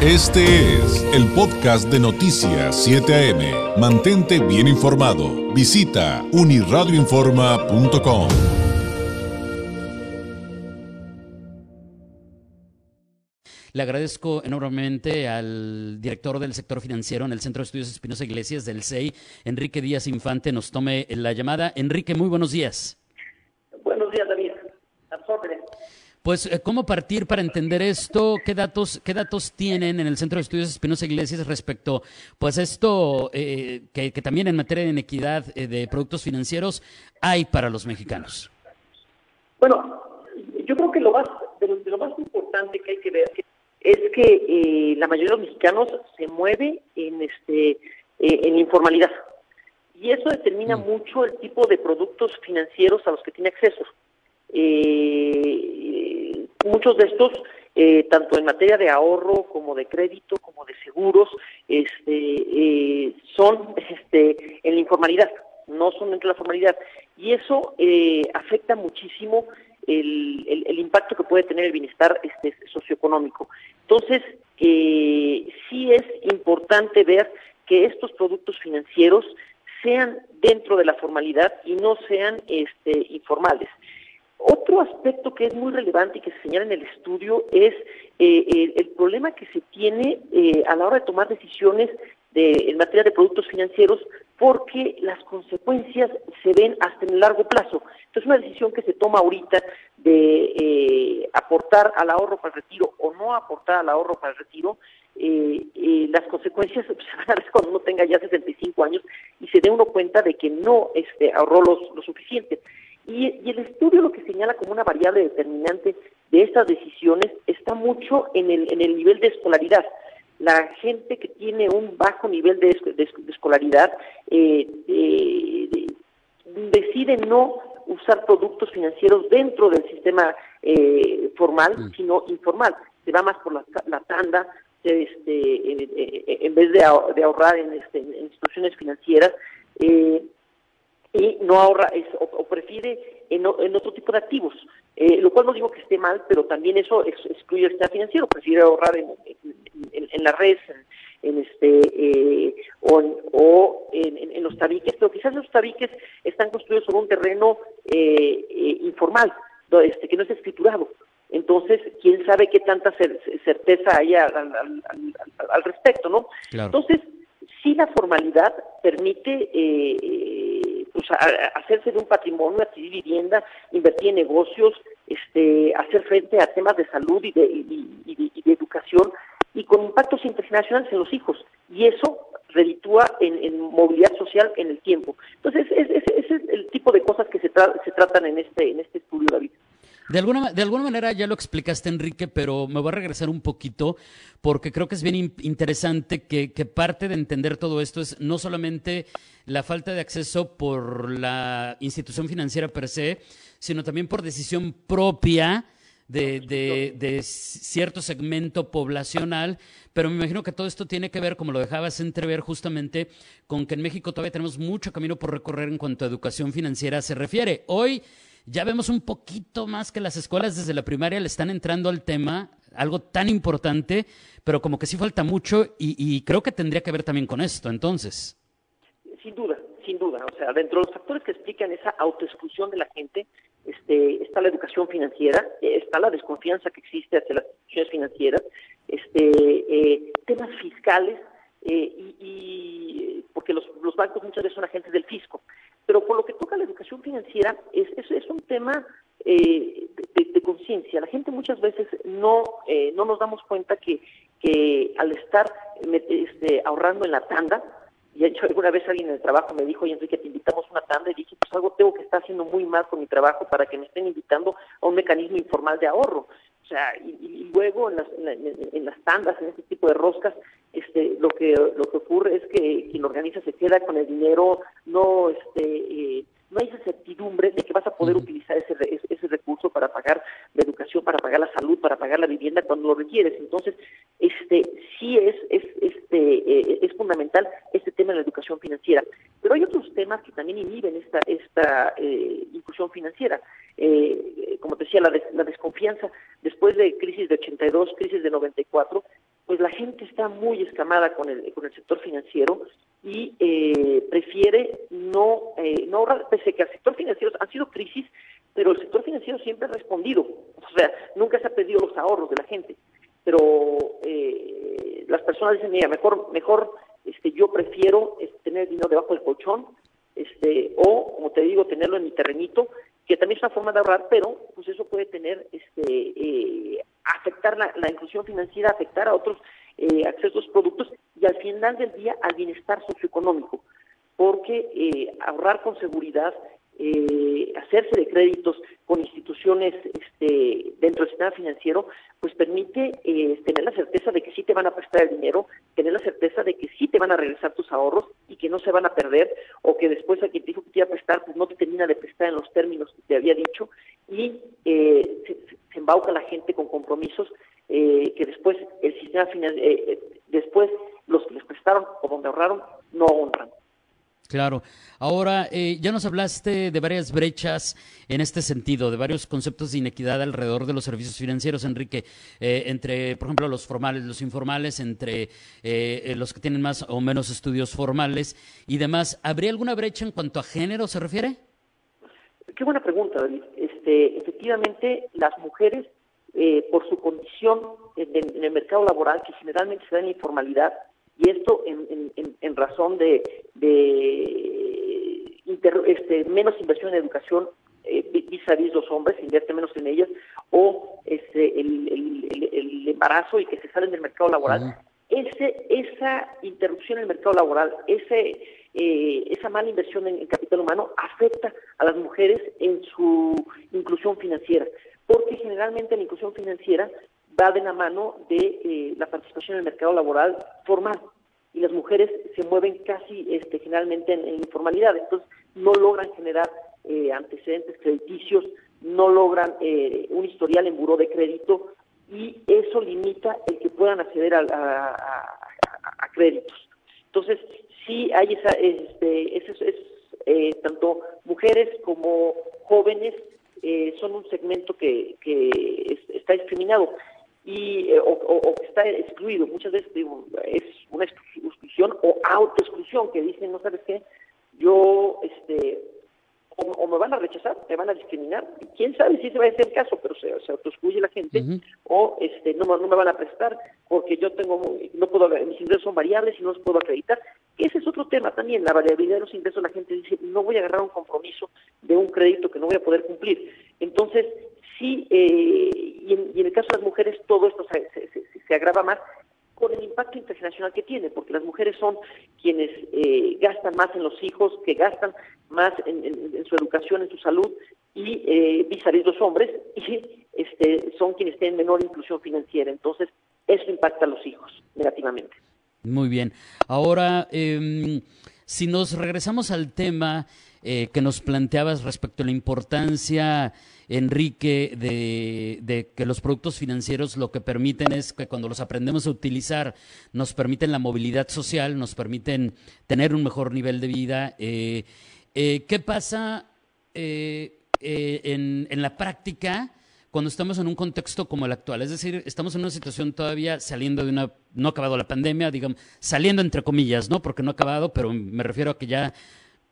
Este es el podcast de Noticias 7 AM. Mantente bien informado. Visita uniradioinforma.com. Le agradezco enormemente al director del sector financiero en el Centro de Estudios Espinosa Iglesias del CEI, Enrique Díaz Infante, nos tome la llamada. Enrique, muy buenos días. Buenos días, David. Absórbele. Pues, eh, ¿cómo partir para entender esto? ¿Qué datos, qué datos tienen en el Centro de Estudios Espinosa Iglesias respecto, pues, esto eh, que, también en materia de inequidad eh, de productos financieros hay para los mexicanos? Bueno, yo creo que lo más, de lo, más importante que hay que ver es que la mayoría de los mexicanos se mueve en este en informalidad y eso determina mm. mucho el tipo de productos financieros a los que tiene acceso. Eh, muchos de estos, eh, tanto en materia de ahorro como de crédito, como de seguros, este, eh, son este, en la informalidad, no son dentro de la formalidad. Y eso eh, afecta muchísimo el, el, impacto que puede tener el bienestar este, socioeconómico. Entonces, sí es importante ver que estos productos financieros sean dentro de la formalidad y no sean este, informales. Otro aspecto que es muy relevante y que se señala en el estudio es eh, el, problema que se tiene eh, a la hora de tomar decisiones de, en materia de productos financieros porque las consecuencias se ven hasta en el largo plazo. Entonces, una decisión que se toma ahorita de eh, aportar al ahorro para el retiro o no aportar al ahorro para el retiro, las consecuencias se van a ver cuando uno tenga ya 65 años y se dé uno cuenta de que no este, ahorró lo suficiente. Y, el estudio lo que señala como una variable determinante de estas decisiones está mucho en el, en el nivel de escolaridad. La gente que tiene un bajo nivel de, escolaridad eh, eh, decide no usar productos financieros dentro del sistema eh, formal, mm. sino informal. Se va más por la, tanda, este, en, vez de, ahorrar en, este, en instituciones financieras. Eh, y no ahorra o, prefiere en, otro tipo de activos, eh, lo cual no digo que esté mal, pero también eso excluye el sistema financiero, prefiere ahorrar en, en, la red, en, este eh, o, en, los tabiques, pero quizás los tabiques están construidos sobre un terreno eh, informal, este, que no es escriturado. Entonces, quién sabe qué tanta certeza hay al, al, respecto, ¿no? Entonces, sí la formalidad permite hacerse de un patrimonio, adquirir vivienda, invertir en negocios, este, hacer frente a temas de salud y de, y, de educación y con impactos internacionales en los hijos. Y eso reditúa en, movilidad social en el tiempo. Entonces, ese es, el tipo de cosas que se, se tratan en este, en este estudio, David. De alguna, de alguna manera ya lo explicaste, Enrique, pero me voy a regresar un poquito porque creo que es bien interesante que, parte de entender todo esto es no solamente la falta de acceso por la institución financiera per se, sino también por decisión propia de, de, cierto segmento poblacional, pero me imagino que todo esto tiene que ver, como lo dejabas entrever justamente, con que en México todavía tenemos mucho camino por recorrer en cuanto a educación financiera se refiere. Hoy ya vemos un poquito más que las escuelas desde la primaria le están entrando al tema, algo tan importante, pero como que sí falta mucho y, creo que tendría que ver también con esto, entonces. Sin duda, sin duda. O sea, dentro de los factores que explican esa autoexclusión de la gente, este, está la educación financiera, eh, está la desconfianza que existe hacia las instituciones financieras, este, eh, temas fiscales, eh, y, porque los, los bancos muchas veces son agentes del fisco. Pero por lo que toca la educación financiera, es, es, un tema eh, de, conciencia. La gente muchas veces no, eh, no nos damos cuenta que, que al estar este, ahorrando en la tanda, y alguna vez alguien en el trabajo me dijo, oye Enrique, te invitamos a una tanda, y dije, pues algo tengo que estar haciendo muy mal con mi trabajo para que me estén invitando a un mecanismo informal de ahorro. O sea, y, luego en las, en, las tandas, en este tipo de roscas, este, lo que lo que ocurre es que quien organiza se queda con el dinero, no este eh, no hay esa certidumbre de que vas a poder utilizar ese, ese recurso para pagar la educación, para pagar la salud, para pagar la vivienda cuando lo requieres. Entonces, este sí es, es este eh, es fundamental este tema de la educación financiera. Pero hay otros temas que también inhiben esta esta eh, inclusión financiera. como te decía, la, la desconfianza después de crisis de 82, crisis de 94, pues la gente está muy escamada con el, con el sector financiero y eh, prefiere no, eh, no ahorrar, pese a que el sector financiero han sido crisis, pero el sector financiero siempre ha respondido, o sea, nunca se ha pedido los ahorros de la gente, pero eh, las personas dicen, mira, mejor, mejor este, yo prefiero este, tener dinero debajo del colchón, este, o, como te digo, tenerlo en mi terrenito, que también es una forma de ahorrar, pero pues eso puede tener, este, eh, la, inclusión financiera, afectar a otros eh, accesos productos y al final del día al bienestar socioeconómico, porque eh, ahorrar con seguridad eh, hacerse de créditos con instituciones este, dentro del sistema financiero, pues permite eh, tener la certeza de que sí te van a prestar el dinero, tener la certeza de que sí te van a regresar tus ahorros y que no se van a perder, o que después a quien te dijo que te iba a prestar, pues no te termina de prestar en los términos que te había dicho, y eh, se, se, embauca la gente con compromisos eh, que después el sistema financiero, eh, después los que les prestaron o donde ahorraron no honran. Claro. Ahora, eh, ya nos hablaste de varias brechas en este sentido, de varios conceptos de inequidad alrededor de los servicios financieros, Enrique, eh, entre, por ejemplo, los formales, los informales, entre eh, los que tienen más o menos estudios formales y demás. ¿Habría alguna brecha en cuanto a género se refiere? Qué buena pregunta, David. Este, efectivamente, las mujeres, eh, por su condición en, en el mercado laboral, que generalmente se da en la informalidad, y esto en, en, en razón de, de inter, este, menos inversión en educación eh, vis a vis los hombres, se invierte menos en ellas, o este, el, el, el, embarazo y que se salen del mercado laboral. Uh -huh. Ese, esa interrupción en el mercado laboral, ese, eh, esa mala inversión en, en, capital humano afecta a las mujeres en su inclusión financiera, porque generalmente la inclusión financiera va de la mano de eh, la participación en el mercado laboral formal y las mujeres se mueven casi este, generalmente en, en informalidad, entonces no logran generar eh, antecedentes crediticios, no logran eh, un historial en buró de crédito y eso limita el que puedan acceder a, a, créditos. Entonces, sí hay esa, este, es, es, es tanto mujeres como jóvenes son un segmento que, que está discriminado y eh, o, o, o, está excluido. Muchas veces digo, es una exclusión o autoexclusión que dicen, no sabes qué, yo, este, o, o, me van a rechazar, me van a discriminar. Quién sabe si ese va a el caso, pero se, se autoexcluye la gente, uh -huh. o este, no, no me van a prestar porque yo tengo, no puedo, mis ingresos son variables y no los puedo acreditar. Ese es otro tema también, la variabilidad de los ingresos. La gente dice, no voy a agarrar un compromiso de un crédito que no voy a poder cumplir. Entonces, sí, eh, y, en, el caso de las mujeres todo esto se, se, agrava más con el impacto internacional que tiene, porque las mujeres son quienes eh, gastan más en los hijos, que gastan más en su educación, en su salud, y eh, vis a vis los hombres, y este, son quienes tienen menor inclusión financiera. Entonces, eso impacta a los hijos negativamente. Muy bien. Ahora, eh, si nos regresamos al tema eh, que nos planteabas respecto a la importancia, Enrique, de, que los productos financieros lo que permiten es que cuando los aprendemos a utilizar nos permiten la movilidad social, nos permiten tener un mejor nivel de vida. Eh, eh, ¿Qué pasa en, en la práctica? Cuando estamos en un contexto como el actual. Es decir, estamos en una situación todavía saliendo de una, no ha acabado la pandemia, digamos, saliendo entre comillas, ¿no? Porque no ha acabado, pero me refiero a que ya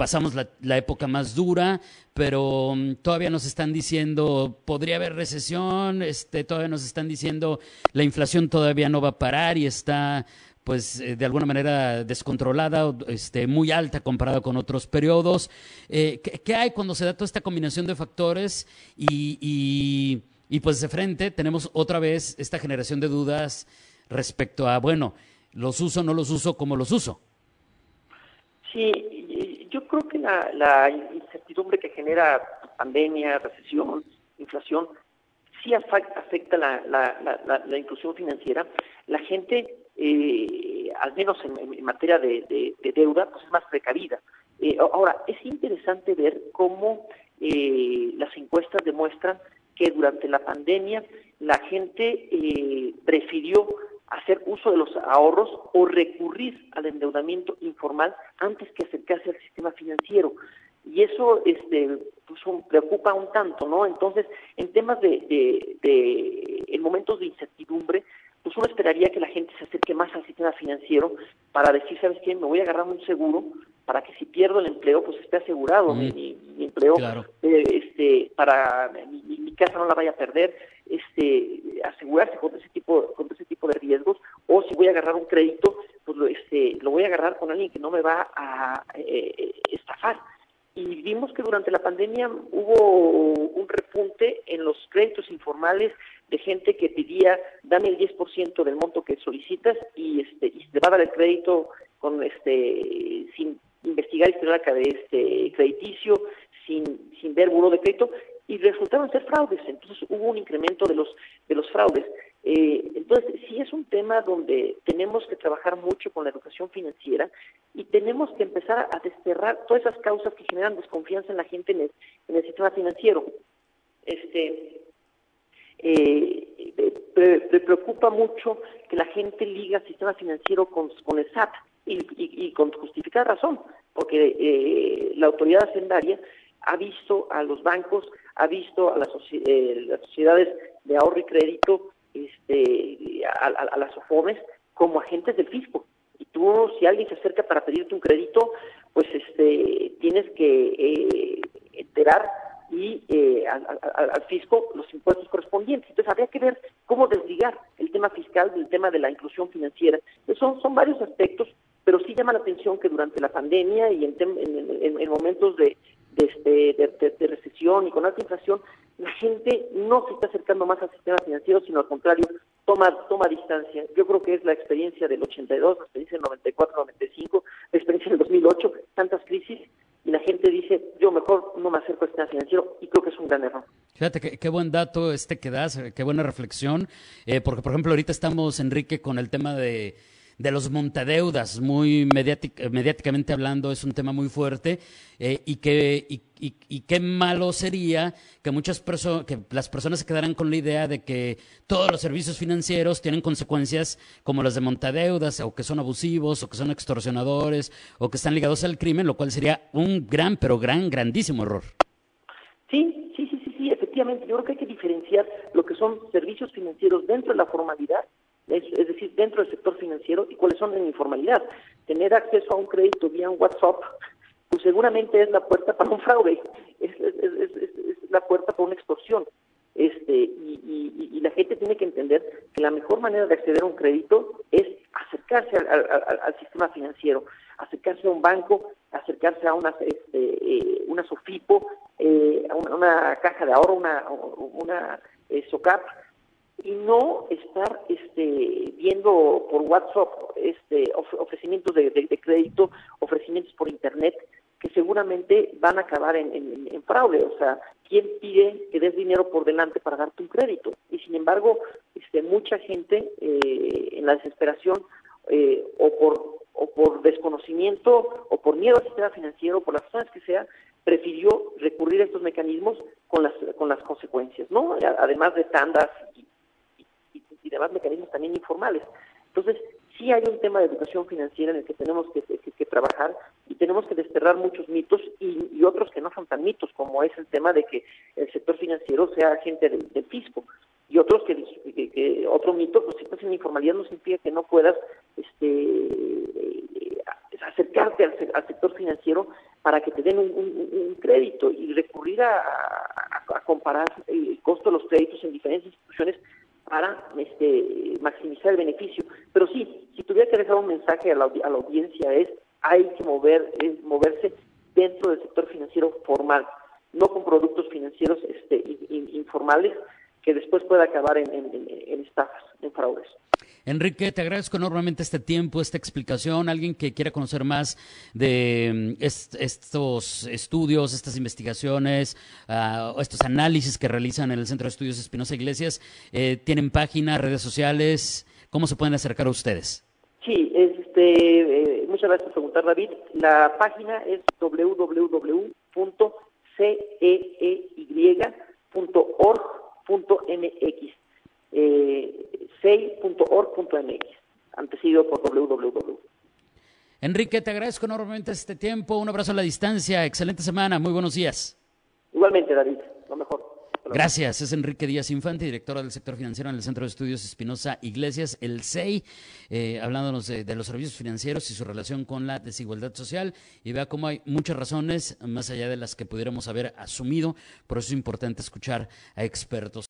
pasamos la, la época más dura, pero um, todavía nos están diciendo, podría haber recesión, este, todavía nos están diciendo, la inflación todavía no va a parar y está pues eh, de alguna manera descontrolada, este, muy alta comparada con otros periodos. Eh, ¿qué, ¿qué, hay cuando se da toda esta combinación de factores y, pues de frente tenemos otra vez esta generación de dudas respecto a, bueno, los uso, no los uso, ¿cómo los uso? Sí, yo creo que la, incertidumbre que genera pandemia, recesión, inflación, sí afecta la inclusión financiera. La gente eh, al menos en, materia de, de, de, deuda, pues es más precavida. Eh, ahora, es interesante ver cómo eh, las encuestas demuestran que durante la pandemia la gente eh, prefirió hacer uso de los ahorros o recurrir al endeudamiento informal antes que acercarse al sistema financiero. Y eso este, pues, preocupa un tanto, ¿no? Entonces, en temas de, de, de en momentos de incertidumbre, pues uno esperaría que la gente se sistema financiero para decir, ¿sabes qué? Me voy a agarrar un seguro para que si pierdo el empleo, pues esté asegurado mi, empleo, eh, este, para mi, casa no la vaya a perder, este, asegurarse contra ese tipo, contra ese tipo de riesgos, o si voy a agarrar un crédito, pues lo, este, lo voy a agarrar con alguien que no me va a eh, estafar. Y vimos que durante la pandemia hubo un repunte en los créditos informales de gente que pedía, dame el 10% del monto que solicitas y, este, y te va a dar el crédito con este sin investigar historial de este crediticio, sin, sin ver buro de crédito, y resultaron ser fraudes. Entonces hubo un incremento de los, de los fraudes. Eh, entonces, sí es un tema donde tenemos que trabajar mucho con la educación financiera y tenemos que empezar a desterrar todas esas causas que generan desconfianza en la gente en el, en el sistema financiero. Este, eh, me, preocupa mucho que la gente liga sistema financiero con, con el SAT y, con justificada razón, porque eh, la autoridad hacendaria ha visto a los bancos, ha visto a las, eh, las sociedades de ahorro y crédito, este, a, las OFOMES, como agentes del fisco. Y tú, si alguien se acerca para pedirte un crédito, pues este, tienes que eh, enterar y eh, al, fisco los impuestos correspondientes. Entonces habría que ver cómo desligar el tema fiscal del tema de la inclusión financiera. son, son varios aspectos pero sí llama la atención que durante la pandemia y en, momentos de, este, de, recesión y con alta inflación, la gente no se está acercando más al sistema financiero, sino al contrario, toma, toma distancia. Yo creo que es la experiencia del 82, la experiencia del 94, 95, la experiencia del 2008, tantas crisis, y la gente dice, yo mejor no me acerco al sistema financiero, y creo que es un gran error. Fíjate qué, buen dato este que das, qué buena reflexión, eh, porque por ejemplo ahorita estamos, Enrique, con el tema de de los montadeudas, muy mediáticamente hablando, es un tema muy fuerte eh, y, que, y, qué malo sería que muchas personas, que las personas se quedaran con la idea de que todos los servicios financieros tienen consecuencias como las de montadeudas, o que son abusivos, o que son extorsionadores, o que están ligados al crimen, lo cual sería un gran, pero gran, grandísimo error. Sí, sí, sí, sí, sí, efectivamente. Yo creo que hay que diferenciar lo que son servicios financieros dentro de la formalidad es, decir, dentro del sector financiero y cuáles son en informalidad. Tener acceso a un crédito vía un WhatsApp, pues seguramente es la puerta para un fraude, es, la puerta para una extorsión. Este, y, la gente tiene que entender que la mejor manera de acceder a un crédito es acercarse al, sistema financiero, acercarse a un banco, acercarse a una, este, eh, una SOFIPO, eh, a una, caja de ahorro, una, una eh, SOCAP, y no estar este, viendo por WhatsApp este, ofrecimientos de, crédito, ofrecimientos por Internet, que seguramente van a acabar en, fraude. O sea, ¿quién pide que des dinero por delante para darte un crédito? Y sin embargo, este, mucha gente eh, en la desesperación eh, o, por, o por desconocimiento o por miedo al sistema financiero, por las razones que sea, prefirió recurrir a estos mecanismos con las, con las consecuencias, ¿no? Además de tandas y y demás mecanismos también informales. Entonces, sí hay un tema de educación financiera en el que tenemos que, trabajar y tenemos que desterrar muchos mitos y, otros que no son tan mitos, como es el tema de que el sector financiero sea agente del, fisco. Y otros que, otro mito, pues si estás en informalidad no significa que no puedas este, eh, acercarte al, sector financiero para que te den un, crédito y recurrir a, a, comparar el costo de los créditos en diferentes instituciones para este, maximizar el beneficio. Pero sí, si tuviera que dejar un mensaje a la, audiencia es, hay que mover, es moverse dentro del sector financiero formal, no con productos financieros este, informales que después pueda acabar en, en estafas, en fraudes. Enrique, te agradezco enormemente este tiempo, esta explicación. Alguien que quiera conocer más de mm, estos estudios, estas investigaciones, uh, estos análisis que realizan en el Centro de Estudios Espinosa Iglesias, eh, ¿tienen página, redes sociales? ¿Cómo se pueden acercar a ustedes? Sí, este, eh, muchas gracias por preguntar, David. La página es www.ceey.org.mx eh, sei.org.mx, antecedido por www. Enrique, te agradezco enormemente este tiempo. Un abrazo a la distancia. Excelente semana. Muy buenos días. Igualmente, David. Lo mejor. Gracias. Es Enrique Díaz Infante, director del sector financiero en el Centro de Estudios Espinosa Iglesias, el CEI, eh, hablándonos de, de, los servicios financieros y su relación con la desigualdad social. Y vea cómo hay muchas razones, más allá de las que pudiéramos haber asumido. Por eso es importante escuchar a expertos.